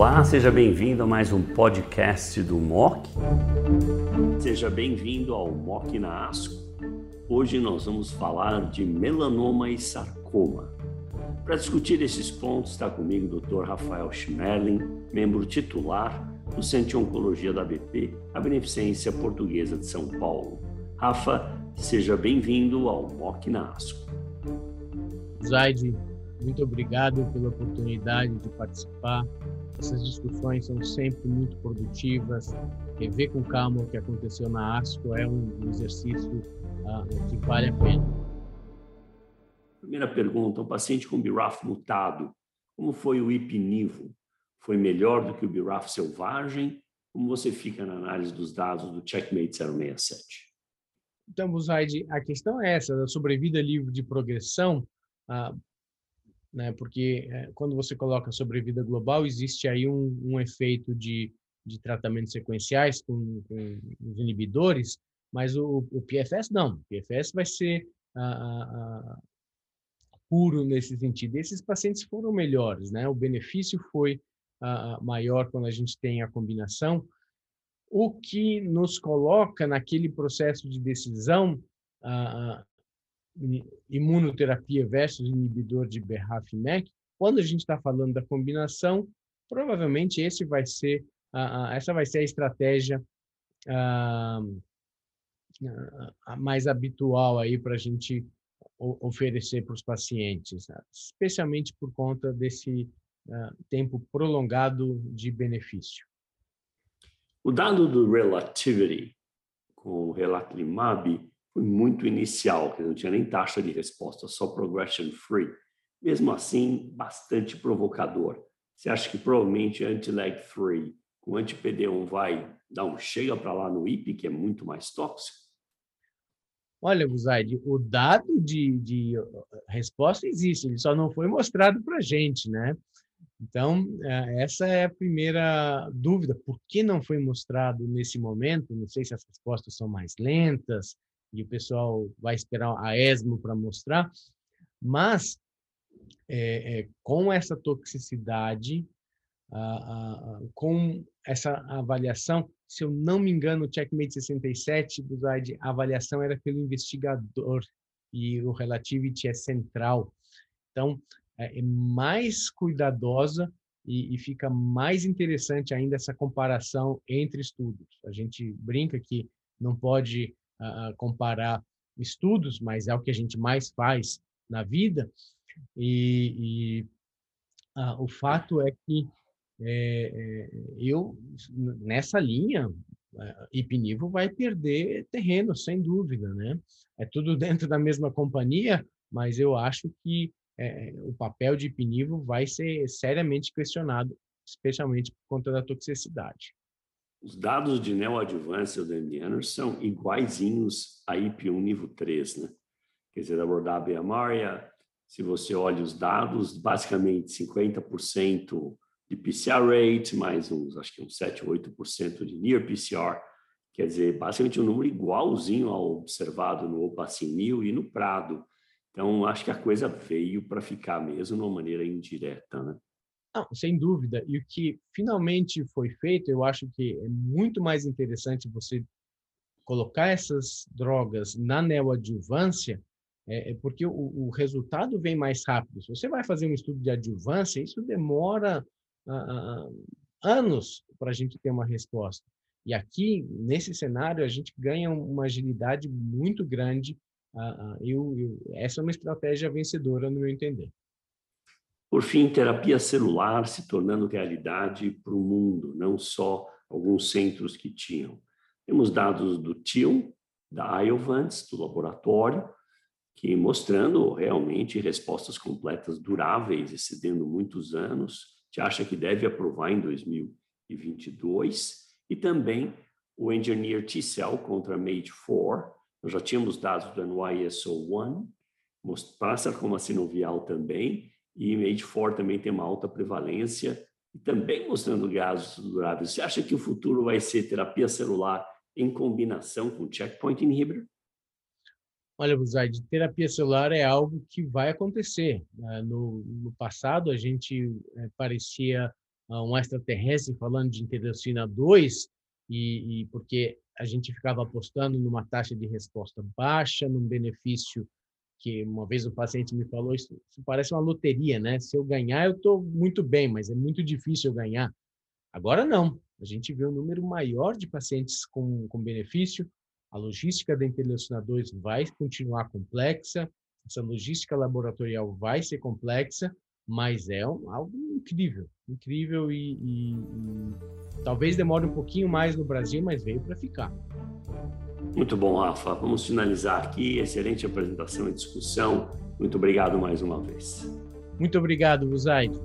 Olá, seja bem-vindo a mais um podcast do MOC. Seja bem-vindo ao MOC na ASCO. Hoje nós vamos falar de melanoma e sarcoma. Para discutir esses pontos está comigo o Dr. Rafael Schmerling, membro titular do Centro de Oncologia da BP, a Beneficência Portuguesa de São Paulo. Rafa, seja bem-vindo ao MOC na ASCO. Zaide, muito obrigado pela oportunidade de participar. Essas discussões são sempre muito produtivas. Rever com calma o que aconteceu na ASCO é um exercício uh, que vale a pena. Primeira pergunta: o paciente com BRAF mutado, como foi o ipinivo? Foi melhor do que o BRAF selvagem? Como você fica na análise dos dados do Checkmate 067? Então, Buzaide, a questão é essa, da sobrevida livre de progressão. Né? Porque é, quando você coloca sobrevida global, existe aí um, um efeito de, de tratamentos sequenciais com, com os inibidores, mas o, o, PFS não. O PFS vai ser puro nesse sentido. Esses pacientes foram melhores, né? O benefício foi maior quando a gente tem a combinação, o que nos coloca naquele processo de decisão imunoterapia versus inibidor de BRAF/MEK, quando a gente está falando da combinação, provavelmente esse vai ser essa vai ser a estratégia mais habitual aí para a gente oferecer para os pacientes, especialmente por conta desse tempo prolongado de benefício. O dado do Relativity com o Relatlimab foi muito inicial, que não tinha nem taxa de resposta, só progression free. Mesmo assim, bastante provocador. Você acha que provavelmente anti-lag free com anti-PD1 vai dar um chega para lá no IP, que é muito mais tóxico? Olha, Buzaide, o dado de, de resposta existe, ele só não foi mostrado para a gente, né? Então, é, essa é a primeira dúvida. Por que não foi mostrado nesse momento? Não sei se as respostas são mais lentas, e o pessoal vai esperar a ESMO para mostrar, mas é, é, com essa toxicidade, com essa avaliação, se eu não me engano, o Checkmate 67, Buzaide, a avaliação era pelo investigador e o Relativity é central. Então, é, é mais cuidadosa e, e, fica mais interessante ainda essa comparação entre estudos. A gente brinca que não pode uh, comparar estudos, mas é o que a gente mais faz na vida. E, e uh, o fato é que é, é, eu, nessa linha, uh, Ipinivo vai perder terreno, sem dúvida, né? É tudo dentro da mesma companhia, mas eu acho que é, o papel de Ipinivo vai ser seriamente questionado, especialmente por conta da toxicidade. Os dados de neoadjuvância do MD são iguaizinhos a IP1 nível 3, né? Quer dizer, abordar a Maria, se você olha os dados, basicamente 50% de PCR rate, mais uns, acho que uns 7, 8% de near PCR, quer dizer, basicamente um número igualzinho ao observado no Opacinil e no Prado. Então, acho que a coisa veio para ficar mesmo de uma maneira indireta, né? Não, sem dúvida. E o que finalmente foi feito, eu acho que é muito mais interessante você colocar essas drogas na neoadjuvância, é, é porque o, o, resultado vem mais rápido. Se você vai fazer um estudo de adjuvância, isso demora ah, anos para a gente ter uma resposta. E aqui, nesse cenário, a gente ganha uma agilidade muito grande. Ah, eu, eu, essa é uma estratégia vencedora, no meu entender. Por fim, terapia celular se tornando realidade para o mundo, não só alguns centros que tinham. Temos dados do TIL, da Iovance, do laboratório, que mostrando realmente respostas completas duráveis, excedendo muitos anos. Te acha que deve aprovar em 2022. E também o Engineer T-Cell contra MAGE-4. Nós já tínhamos dados do NYSO1, para sarcoma sinovial também, e MAGE4 também tem uma alta prevalência e também mostrando gases duráveis. Você acha que o futuro vai ser terapia celular em combinação com checkpoint inhibitor? Olha, Buzaide, terapia celular é algo que vai acontecer. Né? No, no passado, a gente é, parecia um extraterrestre falando de interleucina 2, e, e porque a gente ficava apostando numa taxa de resposta baixa, num benefício que uma vez o paciente me falou, isso, isso parece uma loteria, né? Se eu ganhar, eu estou muito bem, mas é muito difícil eu ganhar. Agora não. A gente vê um número maior de pacientes com, com benefício. A logística da interleucina 2 vai continuar complexa, essa logística laboratorial vai ser complexa, mas é um, algo incrível, incrível e, e, e talvez demore um pouquinho mais no Brasil, mas veio para ficar. Muito bom, Rafa. Vamos finalizar aqui. Excelente apresentação e discussão. Muito obrigado mais uma vez. Muito obrigado, Buzaide.